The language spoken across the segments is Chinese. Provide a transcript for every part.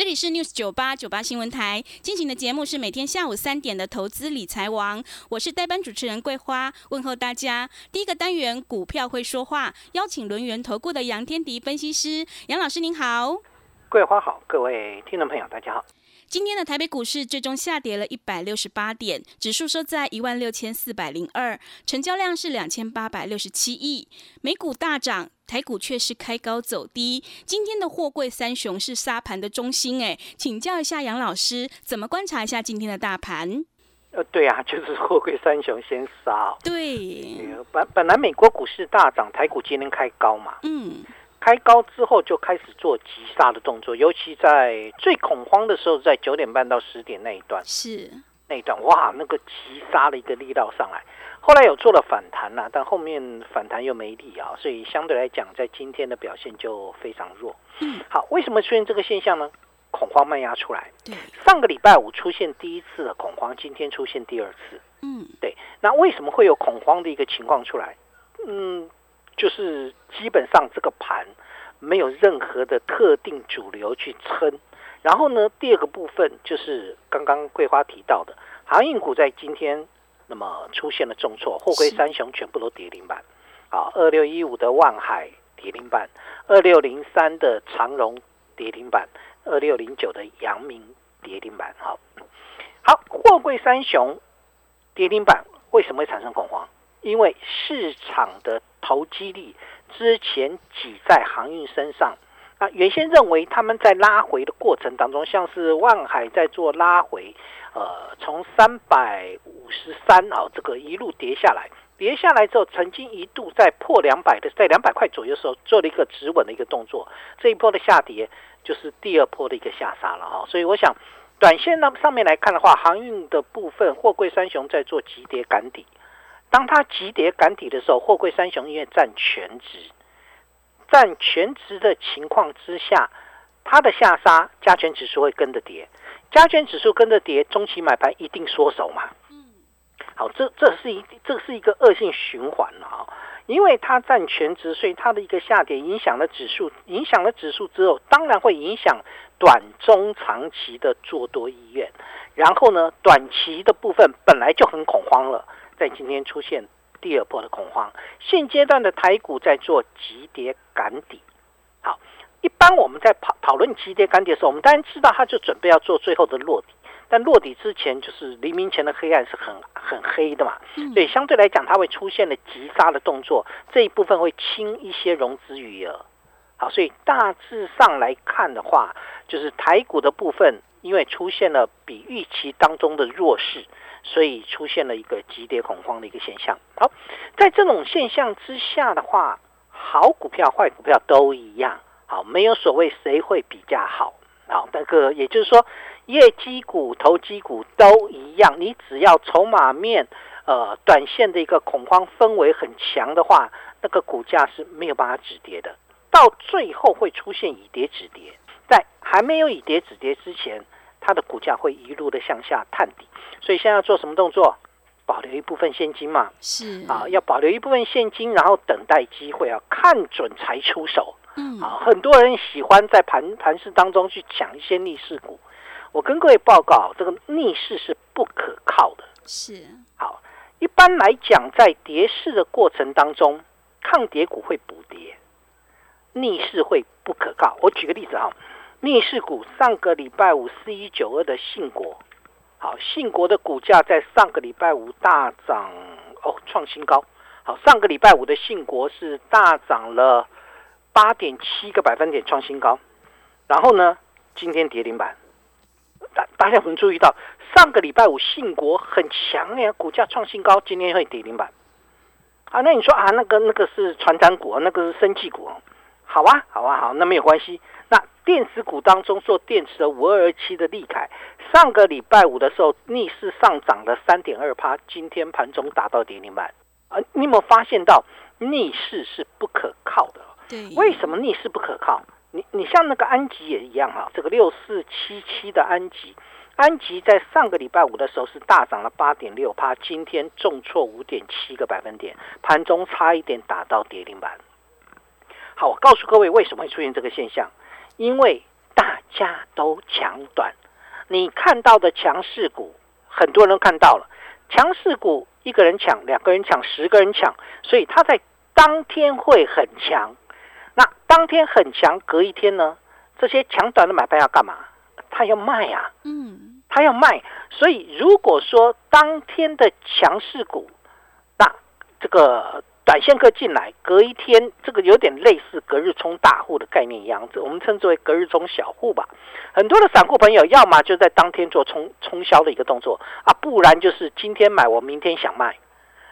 这里是 News 九八九八新闻台进行的节目是每天下午三点的投资理财王，我是代班主持人桂花，问候大家。第一个单元股票会说话，邀请轮源投顾的杨天迪分析师，杨老师您好。桂花好，各位听众朋友大家好。今天的台北股市最终下跌了一百六十八点，指数收在一万六千四百零二，成交量是两千八百六十七亿。美股大涨，台股却是开高走低。今天的货柜三雄是沙盘的中心，哎，请教一下杨老师，怎么观察一下今天的大盘？呃，对啊，就是货柜三雄先杀。对，本本来美国股市大涨，台股今天开高嘛。嗯。开高之后就开始做急杀的动作，尤其在最恐慌的时候，在九点半到十点那一段，是那一段哇，那个急杀的一个力道上来，后来有做了反弹啦，但后面反弹又没力啊，所以相对来讲，在今天的表现就非常弱。嗯，好，为什么出现这个现象呢？恐慌慢压出来，对，上个礼拜五出现第一次的恐慌，今天出现第二次，嗯，对，那为什么会有恐慌的一个情况出来？嗯。就是基本上这个盘没有任何的特定主流去撑，然后呢，第二个部分就是刚刚桂花提到的航运股在今天那么出现了重挫，货柜三雄全部都跌停板，啊，二六一五的万海跌停板，二六零三的长荣跌停板，二六零九的阳明跌停板，好，好，货柜三雄跌停板为什么会产生恐慌？因为市场的投机力之前挤在航运身上，啊，原先认为他们在拉回的过程当中，像是万海在做拉回，呃，从三百五十三啊，这个一路跌下来，跌下来之后，曾经一度在破两百的，在两百块左右的时候做了一个止稳的一个动作，这一波的下跌就是第二波的一个下杀了哈，所以我想，短线呢上面来看的话，航运的部分，货柜三雄在做急跌赶底。当它急跌赶底的时候，货柜三雄因为占全值，占全值的情况之下，它的下杀加权指数会跟着跌，加权指数跟着跌，中期买盘一定缩手嘛。好，这这是一这是一个恶性循环了啊，因为它占全值，所以它的一个下跌影响了指数，影响了指数之后，当然会影响短中长期的做多意愿，然后呢，短期的部分本来就很恐慌了。在今天出现第二波的恐慌，现阶段的台股在做急跌赶底。好，一般我们在讨讨论急跌赶底的时候，我们当然知道它就准备要做最后的落底，但落底之前就是黎明前的黑暗是很很黑的嘛，所以相对来讲，它会出现了急杀的动作，这一部分会清一些融资余额。好，所以大致上来看的话，就是台股的部分，因为出现了比预期当中的弱势。所以出现了一个急跌恐慌的一个现象。好，在这种现象之下的话，好股票、坏股票都一样。好，没有所谓谁会比较好。好，那个也就是说，业绩股、投机股都一样。你只要筹码面、呃，短线的一个恐慌氛围很强的话，那个股价是没有办法止跌的。到最后会出现以跌止跌，在还没有以跌止跌之前。它的股价会一路的向下探底，所以现在要做什么动作？保留一部分现金嘛，是啊，要保留一部分现金，然后等待机会啊，看准才出手。嗯啊，很多人喜欢在盘盘市当中去抢一些逆势股。我跟各位报告，这个逆势是不可靠的。是好，一般来讲，在跌势的过程当中，抗跌股会补跌，逆势会不可靠。我举个例子啊。逆势股上个礼拜五四一九二的信国，好，信国的股价在上个礼拜五大涨哦，创新高。好，上个礼拜五的信国是大涨了八点七个百分点，创新高。然后呢，今天跌停板。大大家有没有注意到，上个礼拜五信国很强呀，股价创新高，今天会跌停板。啊，那你说啊，那个那个是传产股，那个是生技股，好啊，好啊，好，那没有关系。那电子股当中做电池的五二二七的利凯，上个礼拜五的时候逆势上涨了三点二趴，今天盘中打到跌停板。啊，你有没有发现到逆势是不可靠的？对，为什么逆势不可靠？你你像那个安吉也一样哈，这个六四七七的安吉，安吉在上个礼拜五的时候是大涨了八点六趴，今天重挫五点七个百分点，盘中差一点打到跌停板。好，我告诉各位为什么会出现这个现象，因为大家都抢短，你看到的强势股，很多人都看到了，强势股一个人抢，两个人抢，十个人抢，所以它在当天会很强。那当天很强，隔一天呢？这些强短的买卖要干嘛？他要卖啊，嗯，他要卖。所以如果说当天的强势股，那这个短线客进来，隔一天这个有点类似隔日冲大户的概念一样，我们称之为隔日冲小户吧。很多的散户朋友，要么就在当天做冲冲销的一个动作啊，不然就是今天买，我明天想卖。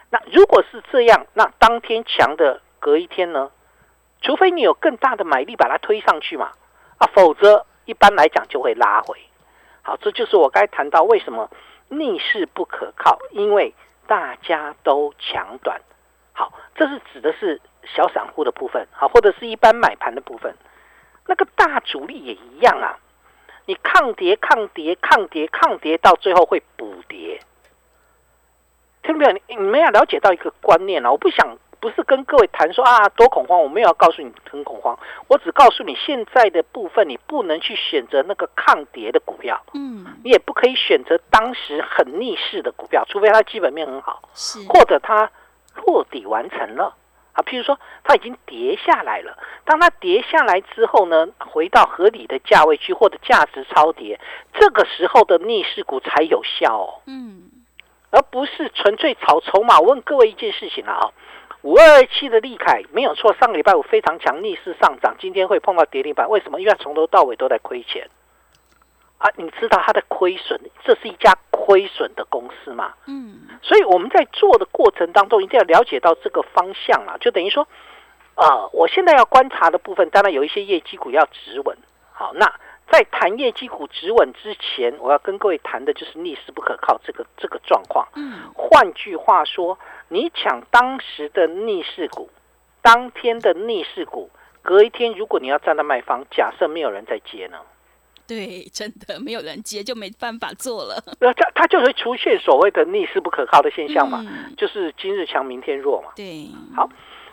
那如果是这样，那当天强的隔一天呢？除非你有更大的买力把它推上去嘛，啊，否则一般来讲就会拉回。好，这就是我该谈到为什么逆势不可靠，因为大家都抢短。好，这是指的是小散户的部分，好，或者是一般买盘的部分。那个大主力也一样啊，你抗跌、抗跌、抗跌、抗跌，到最后会补跌。听到没有？你你们要了解到一个观念啊，我不想。不是跟各位谈说啊多恐慌，我没有要告诉你很恐慌，我只告诉你现在的部分，你不能去选择那个抗跌的股票，嗯，你也不可以选择当时很逆势的股票，除非它基本面很好，是，或者它落底完成了啊，譬如说它已经跌下来了，当它跌下来之后呢，回到合理的价位区或者价值超跌，这个时候的逆势股才有效哦，嗯，而不是纯粹炒筹码。我问各位一件事情了啊。五二二七的利凯没有错，上个礼拜五非常强，逆势上涨，今天会碰到跌停板，为什么？因为从头到尾都在亏钱啊！你知道它的亏损，这是一家亏损的公司嘛？嗯，所以我们在做的过程当中，一定要了解到这个方向啊，就等于说，呃，我现在要观察的部分，当然有一些业绩股要止稳。好，那。在谈业绩股止稳之前，我要跟各位谈的就是逆势不可靠这个这个状况。嗯，换句话说，你抢当时的逆势股，当天的逆势股，隔一天如果你要站在卖方，假设没有人在接呢？对，真的没有人接就没办法做了。那它它就会出现所谓的逆势不可靠的现象嘛？就是今日强明天弱嘛？对，好。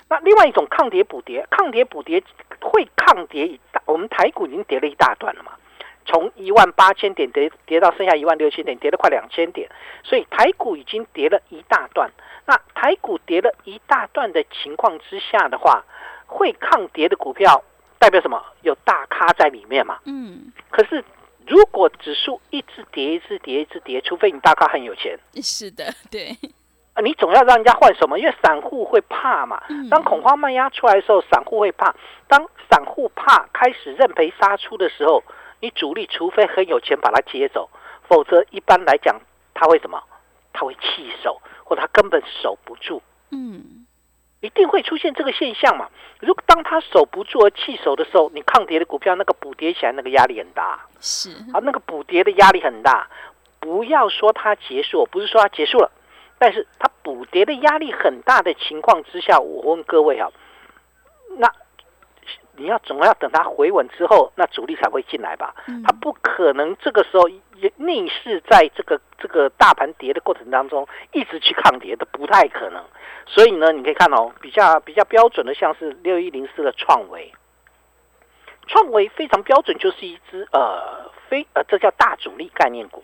那另外一种抗跌补跌，抗跌补跌会抗跌一大，我们台股已经跌了一大段了嘛，从一万八千点跌跌到剩下一万六千点，跌了快两千点，所以台股已经跌了一大段。那台股跌了一大段的情况之下的话，会抗跌的股票代表什么？有大咖在里面嘛？嗯。可是如果指数一直跌，一直跌，一直跌，除非你大咖很有钱。是的，对。啊，你总要让人家换手嘛？因为散户会怕嘛。当恐慌卖压出来的时候，散户会怕。当散户怕开始认赔杀出的时候，你主力除非很有钱把它接走，否则一般来讲他会什么？他会弃守，或他根本守不住。嗯，一定会出现这个现象嘛。如果当他守不住而弃守的时候，你抗跌的股票那个补跌起来那个压力很大。是啊，那个补跌的压力很大。不要说它结束，不是说它结束了。但是它补跌的压力很大的情况之下，我问各位啊，那你要总要等它回稳之后，那主力才会进来吧？它不可能这个时候逆势在这个这个大盘跌的过程当中一直去抗跌，的不太可能。所以呢，你可以看哦，比较比较标准的，像是六一零四的创维，创维非常标准，就是一只呃非呃这叫大主力概念股。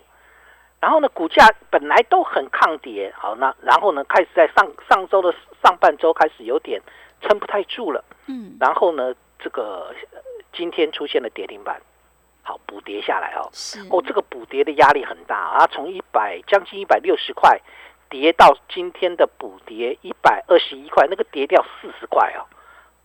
然后呢，股价本来都很抗跌，好，那然后呢，开始在上上周的上半周开始有点撑不太住了，嗯，然后呢，这个今天出现了跌停板，好补跌下来哦，哦，这个补跌的压力很大啊，从一百将近一百六十块跌到今天的补跌一百二十一块，那个跌掉四十块哦，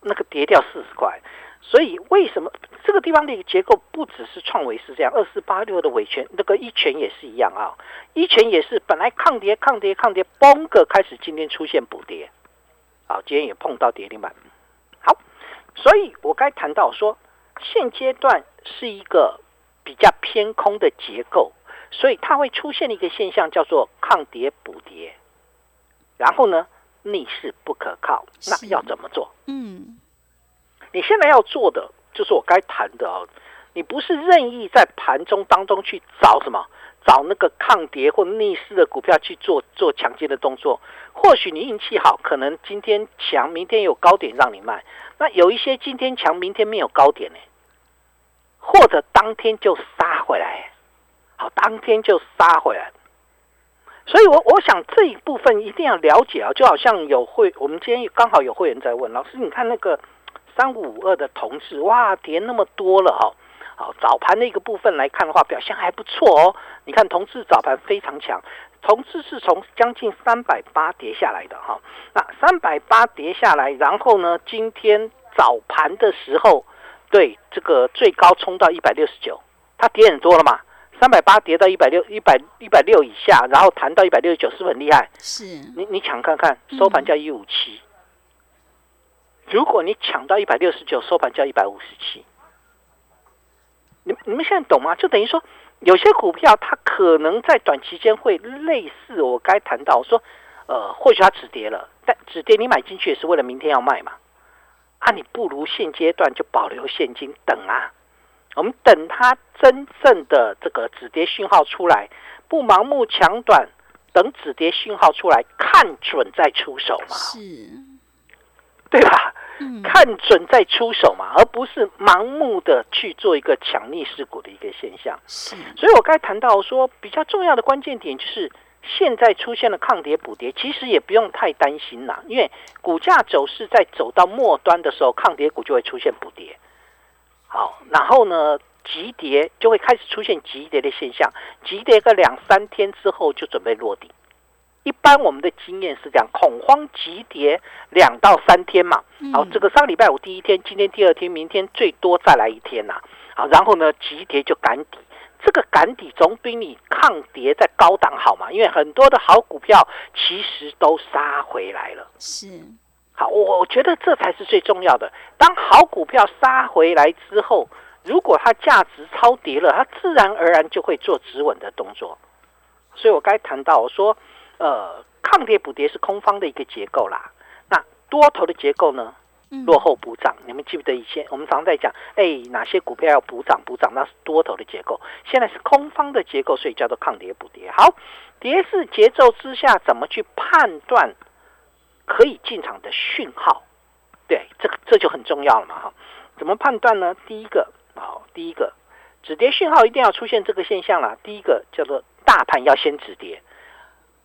那个跌掉四十块，所以为什么这个地方的一个结构不只是创维是这样，二四八六的尾权那个一拳也是一样啊，一拳也是本来抗跌抗跌抗跌，崩个开始今天出现补跌，好，今天也碰到跌停板。好，所以我该谈到说，现阶段是一个比较偏空的结构，所以它会出现一个现象叫做抗跌补跌，然后呢逆势不可靠，那要怎么做？嗯。你现在要做的就是我该谈的哦，你不是任意在盘中当中去找什么，找那个抗跌或逆势的股票去做做强劲的动作。或许你运气好，可能今天强，明天有高点让你卖。那有一些今天强，明天没有高点呢，或者当天就杀回来，好，当天就杀回来。所以，我我想这一部分一定要了解啊，就好像有会，我们今天刚好有会员在问老师，你看那个。三五五二的同志，哇，跌那么多了哈！好，早盘的一个部分来看的话，表现还不错哦。你看同志早盘非常强，同志是从将近三百八跌下来的哈。那三百八跌下来，然后呢，今天早盘的时候，对这个最高冲到一百六十九，它跌很多了嘛？三百八跌到一百六一百一百六以下，然后弹到一百六十九，是不是很厉害？是。你你抢看看，收盘价一五七。如果你抢到一百六十九，收盘价一百五十七，你你们现在懂吗？就等于说，有些股票它可能在短期间会类似我该谈到说，呃，或许它止跌了，但止跌你买进去也是为了明天要卖嘛，啊，你不如现阶段就保留现金等啊，我们等它真正的这个止跌讯号出来，不盲目抢短，等止跌讯号出来，看准再出手嘛，是，对吧？看准再出手嘛，而不是盲目的去做一个抢逆势股的一个现象。是，所以我刚才谈到说，比较重要的关键点就是现在出现了抗跌补跌，其实也不用太担心啦，因为股价走势在走到末端的时候，抗跌股就会出现补跌。好，然后呢，急跌就会开始出现急跌的现象，急跌个两三天之后就准备落地。一般我们的经验是这样，恐慌急跌两到三天嘛。好，这个上礼拜五第一天，今天第二天，明天最多再来一天呐。好，然后呢，急跌就赶底，这个赶底总比你抗跌在高档好嘛？因为很多的好股票其实都杀回来了。是，好，我觉得这才是最重要的。当好股票杀回来之后，如果它价值超跌了，它自然而然就会做止稳的动作。所以我该谈到我说。呃，抗跌补跌是空方的一个结构啦。那多头的结构呢？落后补涨。你们记不得以前我们常在讲，哎，哪些股票要补涨补涨？那是多头的结构。现在是空方的结构，所以叫做抗跌补跌。好，跌势节奏之下，怎么去判断可以进场的讯号？对，这个这就很重要了嘛。哈，怎么判断呢？第一个，好，第一个止跌讯号一定要出现这个现象啦。第一个叫做大盘要先止跌。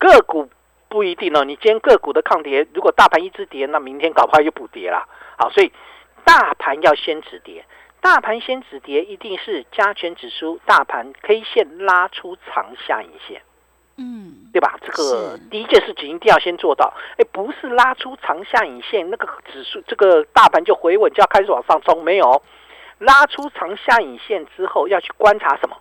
个股不一定哦，你今天个股的抗跌，如果大盘一直跌，那明天搞不好又补跌了。好，所以大盘要先止跌，大盘先止跌，一定是加权指数大盘 K 线拉出长下影线，嗯，对吧？这个第一件事情一定要先做到。哎，不是拉出长下影线，那个指数这个大盘就回稳，就要开始往上冲，没有拉出长下影线之后，要去观察什么？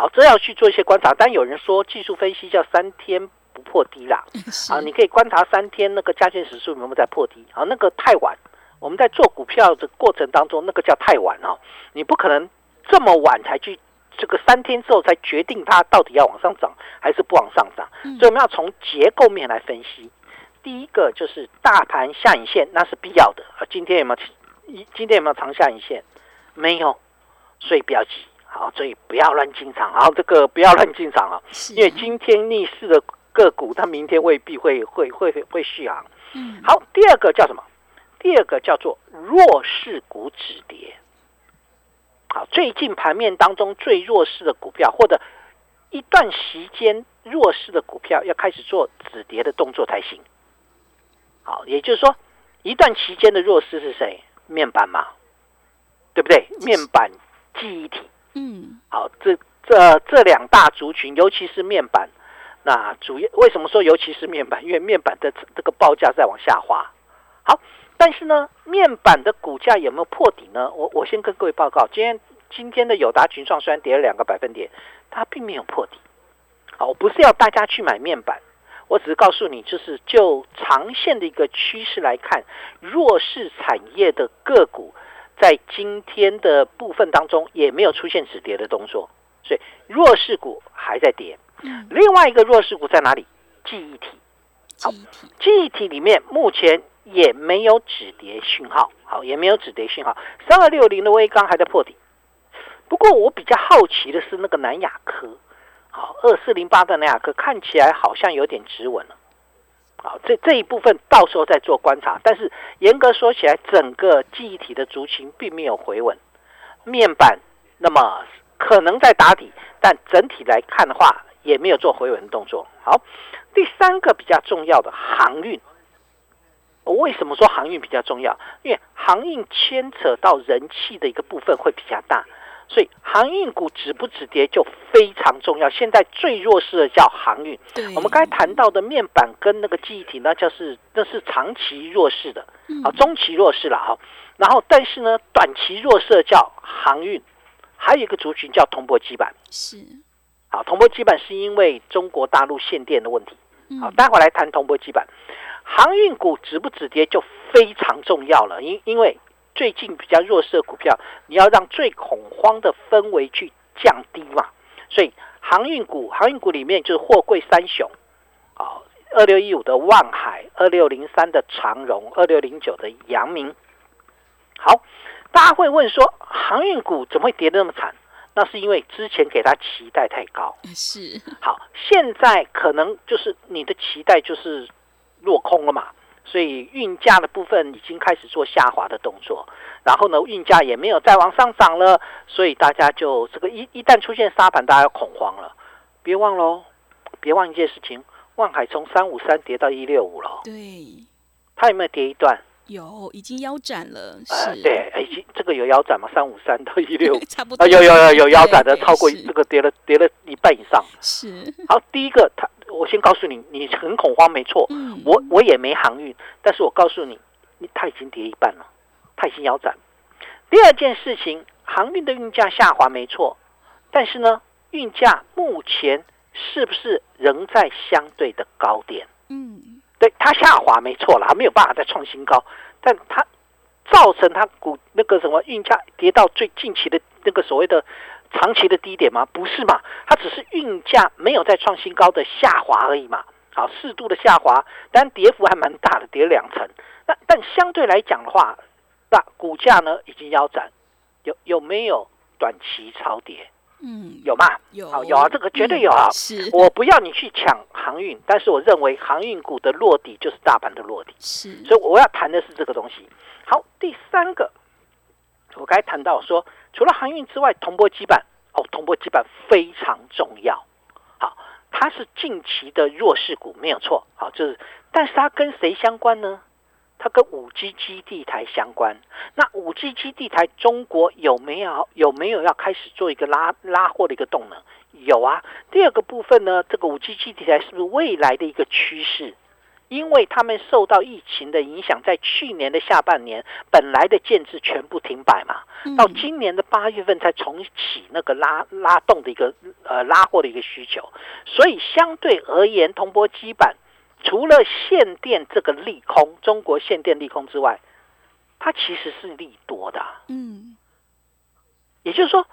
好，这要去做一些观察。但有人说技术分析叫三天不破低啦，啊，你可以观察三天那个加权指数有没有在破低。啊，那个太晚，我们在做股票的过程当中，那个叫太晚哦。你不可能这么晚才去，这个三天之后才决定它到底要往上涨还是不往上涨。所以我们要从结构面来分析。第一个就是大盘下影线，那是必要的。啊，今天有没有？今天有没有长下影线？没有，所以不要急。好，所以不要乱进场好！这个不要乱进场啊，因为今天逆势的个股，它明天未必会会会会续航。嗯，好，第二个叫什么？第二个叫做弱势股止跌。好，最近盘面当中最弱势的股票，或者一段时间弱势的股票，要开始做止跌的动作才行。好，也就是说，一段期间的弱势是谁？面板嘛，对不对？面板记忆体。嗯，好，这这这两大族群，尤其是面板，那主要为什么说尤其是面板？因为面板的这个报价在往下滑。好，但是呢，面板的股价有没有破底呢？我我先跟各位报告，今天今天的友达群创虽然跌了两个百分点，它并没有破底。好，我不是要大家去买面板，我只是告诉你，就是就长线的一个趋势来看，弱势产业的个股在今天的部分当中也没有出现止跌的动作，所以弱势股还在跌。另外一个弱势股在哪里？记忆体。记忆体，记忆体里面目前也没有止跌讯号，好，也没有止跌讯号。三二六零的微刚还在破底。不过我比较好奇的是那个南亚科，好，二四零八的南亚科看起来好像有点止稳了。好，这这一部分到时候再做观察。但是严格说起来，整个记忆体的族群并没有回稳。面板那么可能在打底，但整体来看的话，也没有做回稳的动作。好。第三个比较重要的航运，为什么说航运比较重要？因为航运牵扯到人气的一个部分会比较大，所以航运股止不止跌就非常重要。现在最弱势的叫航运，我们刚才谈到的面板跟那个记忆体，那就是那是长期弱势的，啊，中期弱势了哈。然后但是呢，短期弱势叫航运，还有一个族群叫铜箔基板，是。好，铜箔基板是因为中国大陆限电的问题。好，待会来谈铜箔基板。航运股止不止跌就非常重要了，因因为最近比较弱势的股票，你要让最恐慌的氛围去降低嘛。所以航运股，航运股里面就是货柜三雄。好，二六一五的万海，二六零三的长荣，二六零九的阳明。好，大家会问说，航运股怎么会跌得那么惨？那是因为之前给他期待太高，是好，现在可能就是你的期待就是落空了嘛，所以运价的部分已经开始做下滑的动作，然后呢，运价也没有再往上涨了，所以大家就这个一一旦出现沙盘，大家要恐慌了。别忘喽，别忘一件事情，万海从三五三跌到一六五了，对，它有没有跌一段？有，已经腰斩了。是，对，已经这个有腰斩吗？三五三到一六，差不多。有有有有腰斩的，超过这个跌了跌了一半以上。是。好，第一个，他我先告诉你，你很恐慌，没错。嗯。我我也没航运，但是我告诉你，你它已经跌一半了，它已经腰斩。第二件事情，航运的运价下滑没错，但是呢，运价目前是不是仍在相对的高点？嗯。对它下滑没错了，它没有办法再创新高，但它造成它股那个什么运价跌到最近期的那个所谓的长期的低点吗？不是嘛？它只是运价没有在创新高的下滑而已嘛。好，适度的下滑，但跌幅还蛮大的，跌两成。那但相对来讲的话，那股价呢已经腰斩，有有没有短期超跌？嗯，有吗？有，有啊，这个绝对有啊。是，我不要你去抢航运，但是我认为航运股的落底就是大盘的落底。是，所以我要谈的是这个东西。好，第三个，我刚才谈到说，除了航运之外，铜箔基板哦，铜箔基板非常重要。好，它是近期的弱势股，没有错。好，就是，但是它跟谁相关呢？它跟五 G 基地台相关，那五 G 基地台中国有没有有没有要开始做一个拉拉货的一个动能？有啊。第二个部分呢，这个五 G 基地台是不是未来的一个趋势？因为他们受到疫情的影响，在去年的下半年本来的建制全部停摆嘛，到今年的八月份才重启那个拉拉动的一个呃拉货的一个需求，所以相对而言，铜箔基板。除了限电这个利空，中国限电利空之外，它其实是利多的。嗯，也就是说，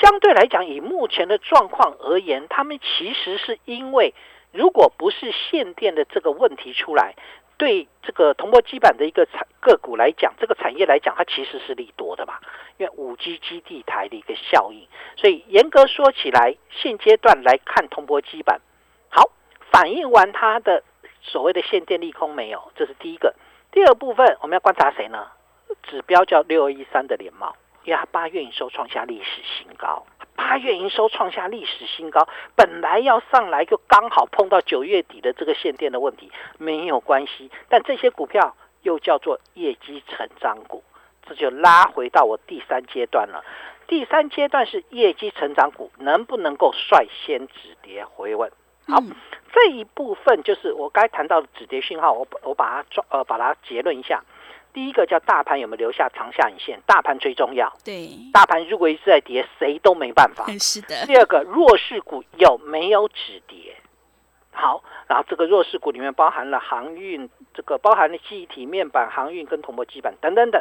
相对来讲，以目前的状况而言，他们其实是因为，如果不是限电的这个问题出来，对这个铜箔基板的一个产个股来讲，这个产业来讲，它其实是利多的嘛。因为五 G 基地台的一个效应，所以严格说起来，现阶段来看铜箔基板，好反映完它的。所谓的限电利空没有，这是第一个。第二部分我们要观察谁呢？指标叫六一三的联茂，因为它八月营收创下历史新高，八月营收创下历史新高，本来要上来就刚好碰到九月底的这个限电的问题，没有关系。但这些股票又叫做业绩成长股，这就拉回到我第三阶段了。第三阶段是业绩成长股能不能够率先止跌回稳？好。这一部分就是我该谈到的止跌讯号，我我把它抓呃把它结论一下。第一个叫大盘有没有留下长下影线，大盘最重要。对，大盘如果一直在跌，谁都没办法。是的。第二个弱势股有没有止跌？好，然后这个弱势股里面包含了航运，这个包含了记忆体面板、航运跟铜箔基板等等等。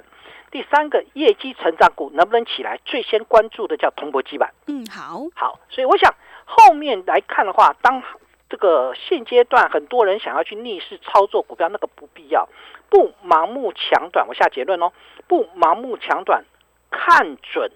第三个业绩成长股能不能起来？最先关注的叫铜箔基板。嗯，好，好，所以我想后面来看的话，当这个现阶段很多人想要去逆势操作股票，那个不必要，不盲目抢短。我下结论哦，不盲目抢短，看准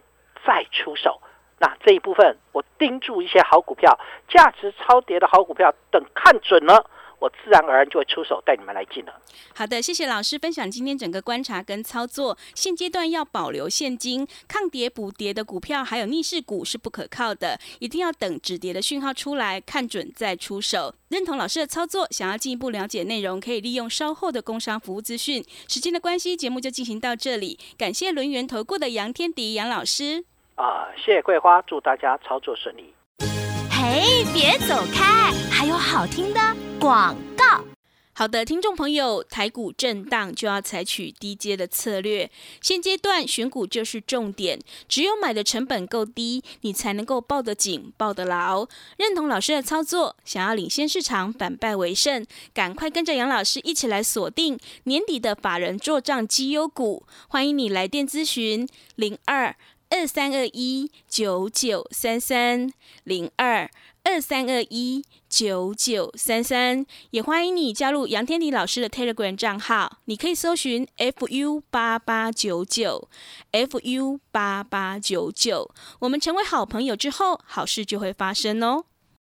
再出手。那这一部分，我盯住一些好股票，价值超跌的好股票，等看准了，我自然而然就会出手带你们来进了。好的，谢谢老师分享今天整个观察跟操作。现阶段要保留现金，抗跌补跌的股票还有逆势股是不可靠的，一定要等止跌的讯号出来，看准再出手。认同老师的操作，想要进一步了解内容，可以利用稍后的工商服务资讯。时间的关系，节目就进行到这里，感谢轮圆投顾的杨天迪杨老师。啊，谢谢桂花，祝大家操作顺利。嘿，别走开，还有好听的广告。好的，听众朋友，台股震荡就要采取低阶的策略，现阶段选股就是重点，只有买的成本够低，你才能够抱得紧、抱得牢。认同老师的操作，想要领先市场、反败为胜，赶快跟着杨老师一起来锁定年底的法人做账绩优股。欢迎你来电咨询零二。二三二一九九三三零二二三二一九九三三，也欢迎你加入杨天迪老师的 Telegram 账号，你可以搜寻 fu 八八九九 fu 八八九九，我们成为好朋友之后，好事就会发生哦。